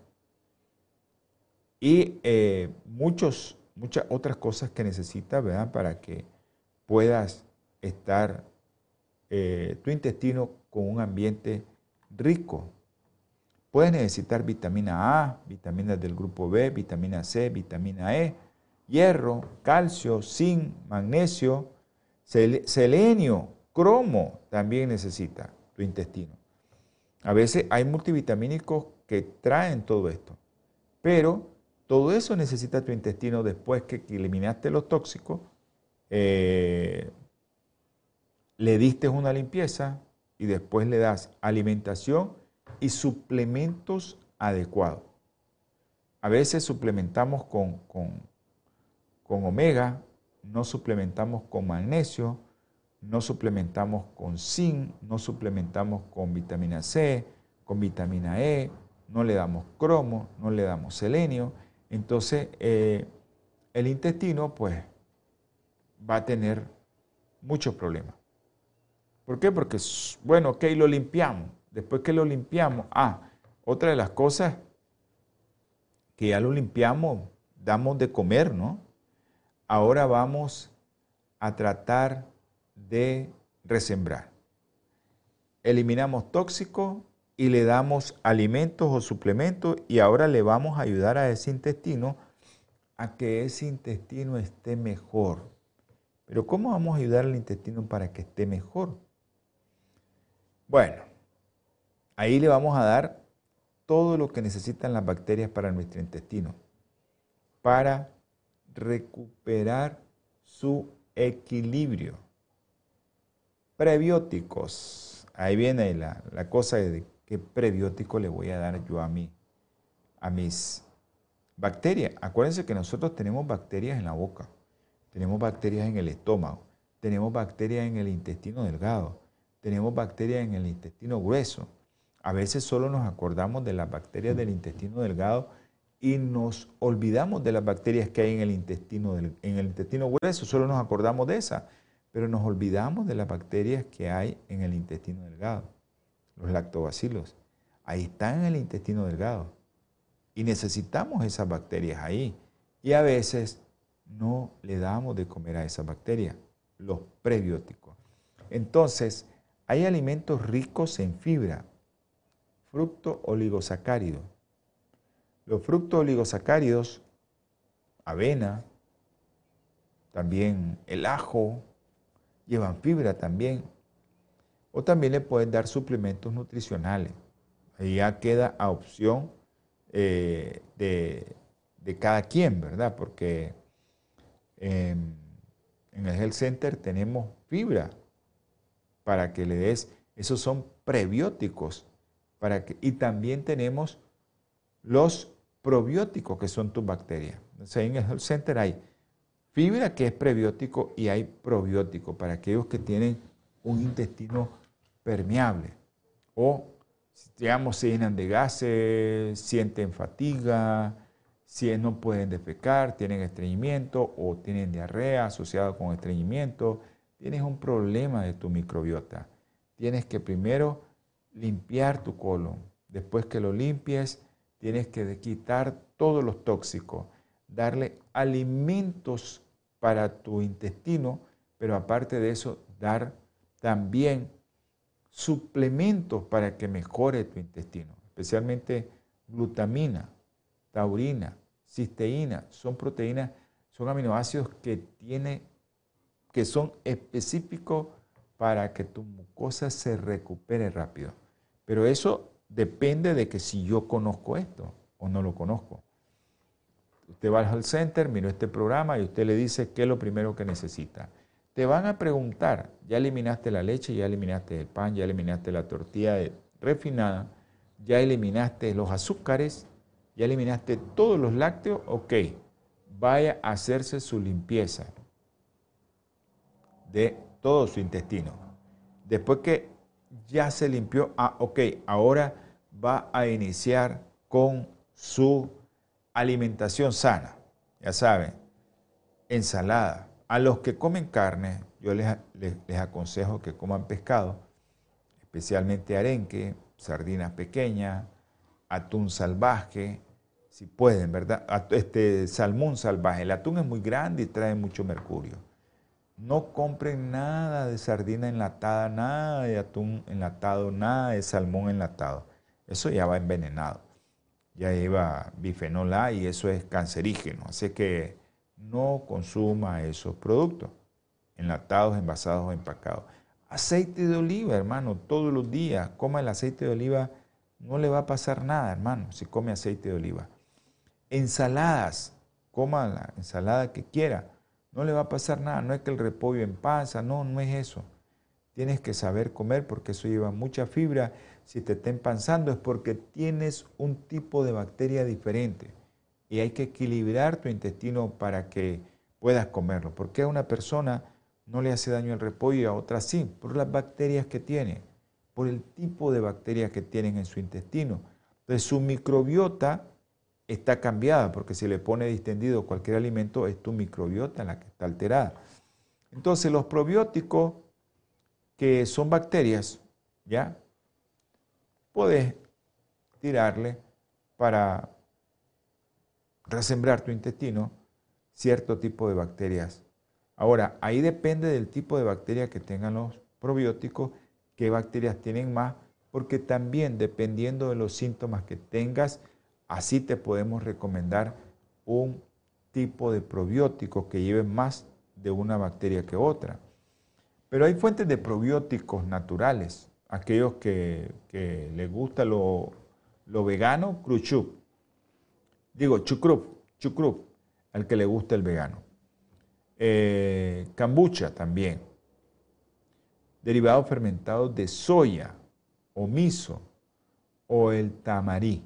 Y eh, muchos, muchas otras cosas que necesitas ¿verdad? para que puedas estar eh, tu intestino con un ambiente rico. Puedes necesitar vitamina A, vitaminas del grupo B, vitamina C, vitamina E, hierro, calcio, zinc, magnesio, selenio, cromo también necesita tu intestino. A veces hay multivitamínicos que traen todo esto, pero todo eso necesita tu intestino después que eliminaste los tóxicos, eh, le diste una limpieza y después le das alimentación y suplementos adecuados. A veces suplementamos con, con, con omega, no suplementamos con magnesio, no suplementamos con zinc, no suplementamos con vitamina C, con vitamina E, no le damos cromo, no le damos selenio. Entonces, eh, el intestino, pues, va a tener muchos problemas. ¿Por qué? Porque, bueno, ok, lo limpiamos. Después que lo limpiamos, ah, otra de las cosas que ya lo limpiamos, damos de comer, ¿no? Ahora vamos a tratar de resembrar. Eliminamos tóxicos y le damos alimentos o suplementos y ahora le vamos a ayudar a ese intestino a que ese intestino esté mejor. Pero ¿cómo vamos a ayudar al intestino para que esté mejor? Bueno, ahí le vamos a dar todo lo que necesitan las bacterias para nuestro intestino, para recuperar su equilibrio. Prebióticos. Ahí viene la, la cosa de qué prebiótico le voy a dar yo a, mí, a mis bacterias. Acuérdense que nosotros tenemos bacterias en la boca, tenemos bacterias en el estómago, tenemos bacterias en el intestino delgado, tenemos bacterias en el intestino grueso. A veces solo nos acordamos de las bacterias del intestino delgado y nos olvidamos de las bacterias que hay en el intestino, en el intestino grueso, solo nos acordamos de esas, pero nos olvidamos de las bacterias que hay en el intestino delgado los lactobacilos. Ahí están en el intestino delgado. Y necesitamos esas bacterias ahí. Y a veces no le damos de comer a esas bacterias, los prebióticos. Entonces, hay alimentos ricos en fibra, fructo oligosacárido. Los fructos oligosacáridos, avena, también el ajo, llevan fibra también. O también le pueden dar suplementos nutricionales. Ahí ya queda a opción eh, de, cada quien, ¿verdad? Porque en el Health Center tenemos fibra para que le des, esos son prebióticos, para que, y también tenemos los probióticos que son tus bacterias. Entonces en el Health Center hay fibra que es prebiótico y hay probiótico para aquellos que tienen un intestino permeable o, digamos, se llenan de gases, sienten fatiga, si no pueden defecar, tienen estreñimiento o tienen diarrea asociada con estreñimiento, tienes un problema de tu microbiota. Tienes que primero limpiar tu colon. Después que lo limpies, tienes que quitar todos los tóxicos, darle alimentos para tu intestino, pero aparte de eso, dar también suplementos para que mejore tu intestino, especialmente glutamina, taurina, cisteína, son proteínas, son aminoácidos que tiene, que son específicos para que tu mucosa se recupere rápido. Pero eso depende de que si yo conozco esto o no lo conozco. Usted va al center, mira este programa y usted le dice qué es lo primero que necesita. Te van a preguntar, ya eliminaste la leche, ya eliminaste el pan, ya eliminaste la tortilla refinada, ya eliminaste los azúcares, ya eliminaste todos los lácteos, ok, vaya a hacerse su limpieza de todo su intestino. Después que ya se limpió, ah, ok, ahora va a iniciar con su alimentación sana. Ya saben, ensalada, a los que comen carne, yo les, aconsejo que coman pescado, especialmente arenque, sardinas pequeñas, atún salvaje, si pueden, ¿verdad? Este salmón salvaje. El atún es muy grande y trae mucho mercurio. No compren nada de sardina enlatada, nada de atún enlatado, nada de salmón enlatado. Eso ya va envenenado. Ya lleva bifenol A y eso es cancerígeno. Así que no consuma esos productos, enlatados, envasados o empacados. Aceite de oliva, hermano, todos los días. Coma el aceite de oliva, no le va a pasar nada, hermano, si come aceite de oliva. Ensaladas, coma la ensalada que quiera, no le va a pasar nada. No es que el repollo en no, no es eso. Tienes que saber comer porque eso lleva mucha fibra. Si te está empanzando es porque tienes un tipo de bacteria diferente y hay que equilibrar tu intestino para que puedas comerlo. Porque a una persona no le hace daño el repollo y a otra sí? Por las bacterias que tiene, por el tipo de bacterias que tienen en su intestino. Entonces su microbiota está cambiada porque si le pone distendido cualquier alimento es tu microbiota la que está alterada. Entonces los probióticos que son bacterias, ¿ya? Puedes tirarle para resembrar tu intestino cierto tipo de bacterias. Ahora, ahí depende del tipo de bacteria que tengan los probióticos, qué bacterias tienen más porque también dependiendo de los síntomas que tengas, así te podemos recomendar un tipo de probiótico que lleve más de una bacteria que otra. Pero hay fuentes de probióticos naturales, aquellos que, les gusta lo, vegano, cruchup. Digo, chucrup, chucrup, al que le gusta el vegano. Eh, kombucha también. Derivados fermentados de soya o miso o el tamarí.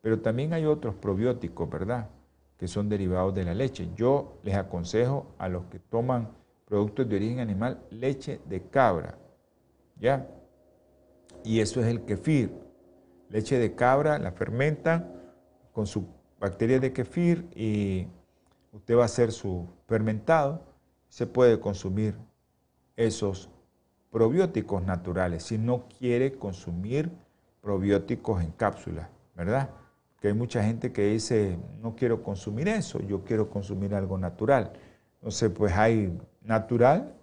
Pero también hay otros probióticos, ¿verdad? Que son derivados de la leche. Yo les aconsejo a los que toman productos de origen animal, leche de cabra. ¿Ya? Y eso es el kefir. Leche de cabra, la fermentan con su bacteria de kefir y usted va a hacer su fermentado. Se puede consumir esos probióticos naturales si no quiere consumir probióticos en cápsulas, ¿verdad? Que hay mucha gente que dice, no quiero consumir eso, yo quiero consumir algo natural. Entonces, pues hay natural,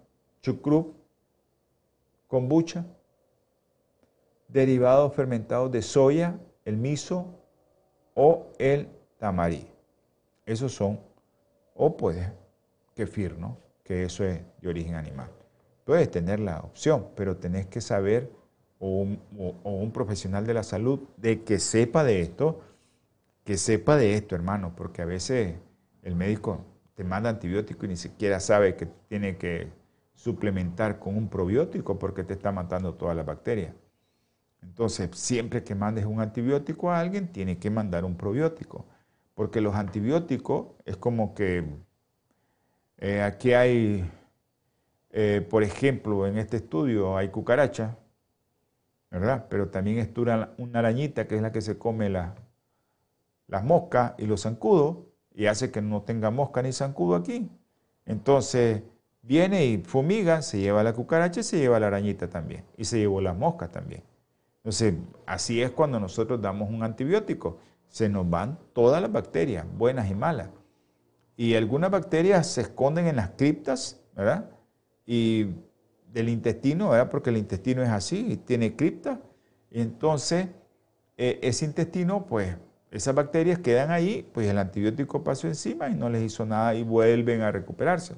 chucrup, kombucha, derivados fermentados de soya, el miso o el tamarí. Esos son, o puedes kefir, ¿no? Que eso es de origen animal. Puedes tener la opción, pero tenés que saber, o un, profesional de la salud, de que sepa de esto, que sepa de esto, hermano, porque a veces el médico te manda antibiótico y ni siquiera sabe que tiene que suplementar con un probiótico porque te está matando todas las bacterias. Entonces, siempre que mandes un antibiótico a alguien, tiene que mandar un probiótico. Porque los antibióticos es como que eh, aquí hay, eh, por ejemplo, en este estudio hay cucaracha, ¿verdad? Pero también es una arañita que es la que se come las moscas y los zancudos y hace que no tenga mosca ni zancudo aquí. Entonces, viene y fumiga, se lleva la cucaracha y se lleva la arañita también. Y se llevó las moscas también. Entonces, así es cuando nosotros damos un antibiótico. Se nos van todas las bacterias, buenas y malas. Y algunas bacterias se esconden en las criptas, ¿verdad? Y del intestino, ¿verdad? Porque el intestino es así, tiene criptas. Y entonces, e, ese intestino, pues, esas bacterias quedan ahí, pues el antibiótico pasó encima y no les hizo nada y vuelven a recuperarse.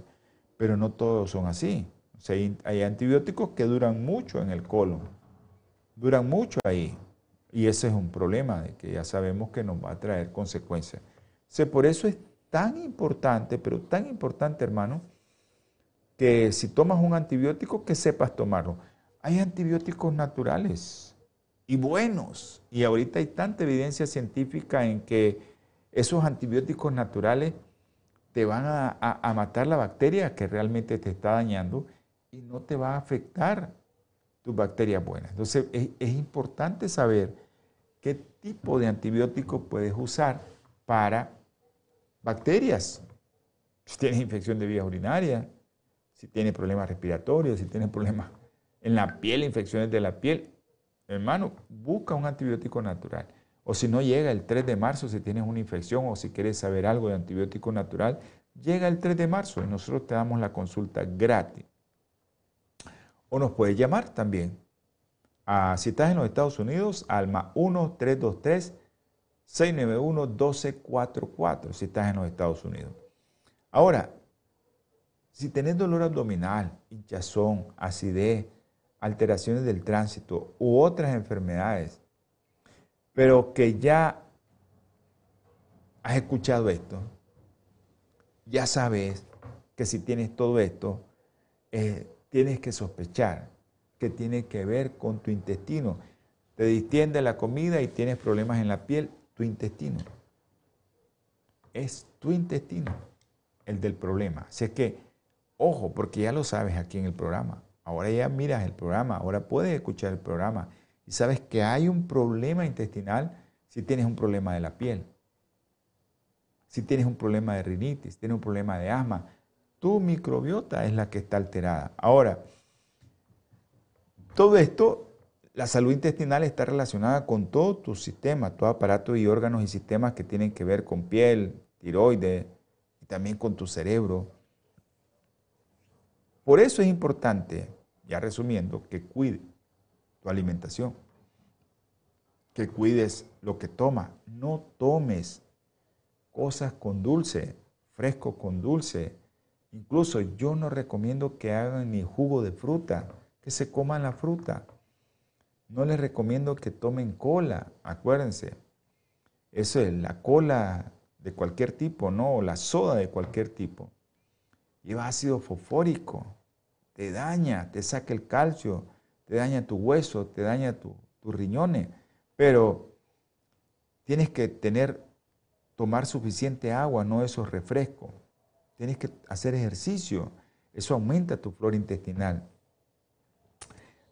Pero no todos son así. Hay antibióticos que duran mucho en el colon duran mucho ahí. Y ese es un problema que ya sabemos que nos va a traer consecuencias. por eso es tan importante, pero tan importante, hermano, que si tomas un antibiótico, que sepas tomarlo. Hay antibióticos naturales y buenos. Y ahorita hay tanta evidencia científica en que esos antibióticos naturales te van a matar la bacteria que realmente te está dañando y no te va a afectar tus bacterias buenas. Entonces es, importante saber qué tipo de antibiótico puedes usar para bacterias. Si tienes infección de vías urinarias, si tienes problemas respiratorios, si tienes problemas en la piel, infecciones de la piel, hermano, busca un antibiótico natural. O si no llega el 3 de marzo, si tienes una infección o si quieres saber algo de antibiótico natural, llega el 3 de marzo y nosotros te damos la consulta gratis. O nos puedes llamar también. A, si estás en los Estados Unidos, Alma 1-323-691-1244, si estás en los Estados Unidos. Ahora, si tenés dolor abdominal, hinchazón, acidez, alteraciones del tránsito u otras enfermedades, pero que ya has escuchado esto, ya sabes que si tienes todo esto, eh, tienes que sospechar que tiene que ver con tu intestino. Te distiende la comida y tienes problemas en la piel, tu intestino. Es tu intestino el del problema. Así es que, ojo, porque ya lo sabes aquí en el programa. Ahora ya miras el programa, ahora puedes escuchar el programa y sabes que hay un problema intestinal si tienes un problema de la piel. Si tienes un problema de rinitis, tienes un problema de asma, tu microbiota es la que está alterada. Ahora, todo esto, la salud intestinal está relacionada con todo tu sistema, todo aparato y órganos y sistemas que tienen que ver con piel, tiroides y también con tu cerebro. Por eso es importante, ya resumiendo, que cuide tu alimentación. que cuides lo que tomas. No tomes cosas con dulce, fresco con dulce. Incluso yo no recomiendo que hagan ni jugo de fruta, que se coman la fruta. No les recomiendo que tomen cola, acuérdense. Eso es la cola de cualquier tipo, ¿no? O la soda de cualquier tipo. Lleva ácido fosfórico, te daña, te saca el calcio, te daña tu hueso, te daña tus riñones. Pero tienes que tener, tomar suficiente agua, no esos refrescos. Tienes que hacer ejercicio. Eso aumenta tu flora intestinal.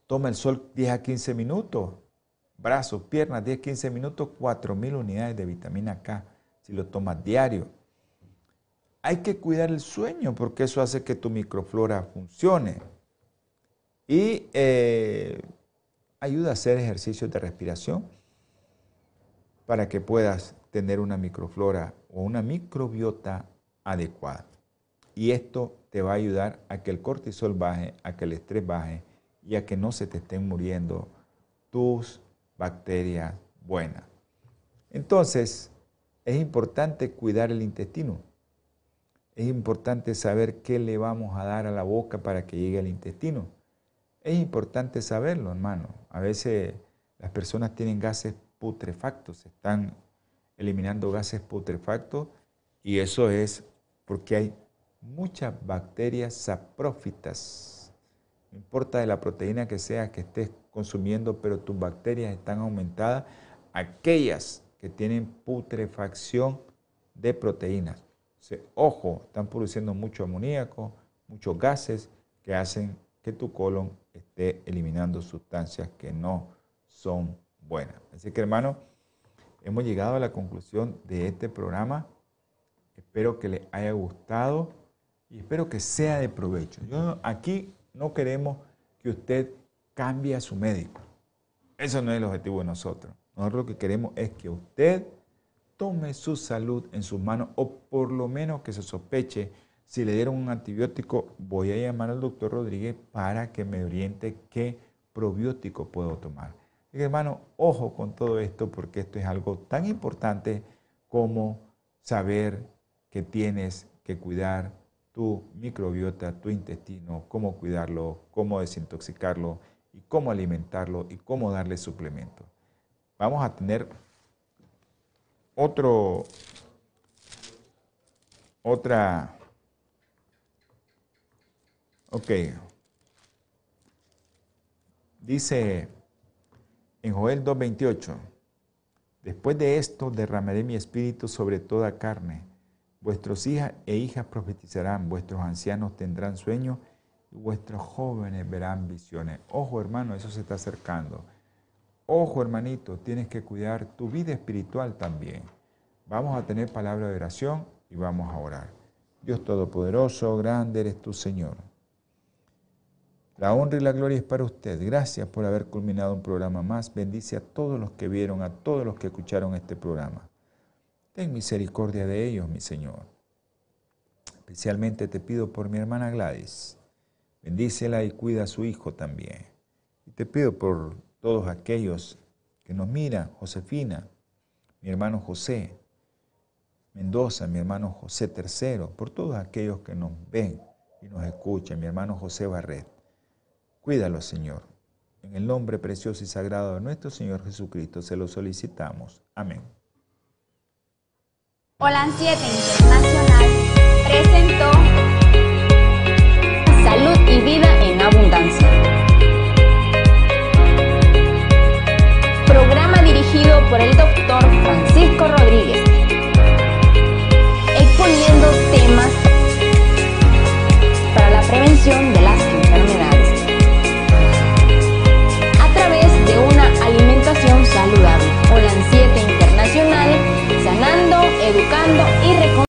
Toma el sol 10 a 15 minutos. Brazos, piernas, 10 a 15 minutos, 4.000 unidades de vitamina K si lo tomas diario. Hay que cuidar el sueño porque eso hace que tu microflora funcione. Y eh, ayuda a hacer ejercicios de respiración para que puedas tener una microflora o una microbiota adecuada. Y esto te va a ayudar a que el cortisol baje, a que el estrés baje y a que no se te estén muriendo tus bacterias buenas. Entonces, es importante cuidar el intestino. Es importante saber qué le vamos a dar a la boca para que llegue al intestino. Es importante saberlo, hermano. A veces las personas tienen gases putrefactos, están eliminando gases putrefactos y eso es porque hay muchas bacterias saprófitas. No importa de la proteína que sea que estés consumiendo, pero tus bacterias están aumentadas. Aquellas que tienen putrefacción de proteínas. ojo, están produciendo mucho amoníaco, muchos gases que hacen que tu colon esté eliminando sustancias que no son buenas. Así que hermano, hemos llegado a la conclusión de este programa. Espero que les haya gustado y espero que sea de provecho. Yo, aquí no queremos que usted cambie a su médico. Eso no es el objetivo de nosotros. Nosotros lo que queremos es que usted tome su salud en sus manos o por lo menos que se sospeche si le dieron un antibiótico, voy a llamar al doctor Rodríguez para que me oriente qué probiótico puedo tomar. hermano, ojo con todo esto porque esto es algo tan importante como saber que tienes que cuidar tu microbiota, tu intestino, cómo cuidarlo, cómo desintoxicarlo y cómo alimentarlo y cómo darle suplementos. Vamos a tener otro, otra Ok. Dice en Joel 2.28, después de esto derramaré mi espíritu sobre toda carne. Vuestros hijas e hijas profetizarán, vuestros ancianos tendrán sueños y vuestros jóvenes verán visiones. Ojo hermano, eso se está acercando. Ojo hermanito, tienes que cuidar tu vida espiritual también. Vamos a tener palabra de oración y vamos a orar. Dios Todopoderoso, grande eres tu Señor. La honra y la gloria es para usted. Gracias por haber culminado un programa más. Bendice a todos los que vieron, a todos los que escucharon este programa. Ten misericordia de ellos, mi Señor. Especialmente te pido por mi hermana Gladys. Bendícela y cuida a su hijo también. Y te pido por todos aquellos que nos miran, Josefina, mi hermano José, Mendoza, mi hermano José III, por todos aquellos que nos ven y nos escuchan, mi hermano José Barret. Cuídalo, Señor. En el nombre precioso y sagrado de nuestro Señor Jesucristo se lo solicitamos. Amén. Olan 7 Internacional presentó Salud y Vida en Abundancia. Programa dirigido por el doctor Francisco.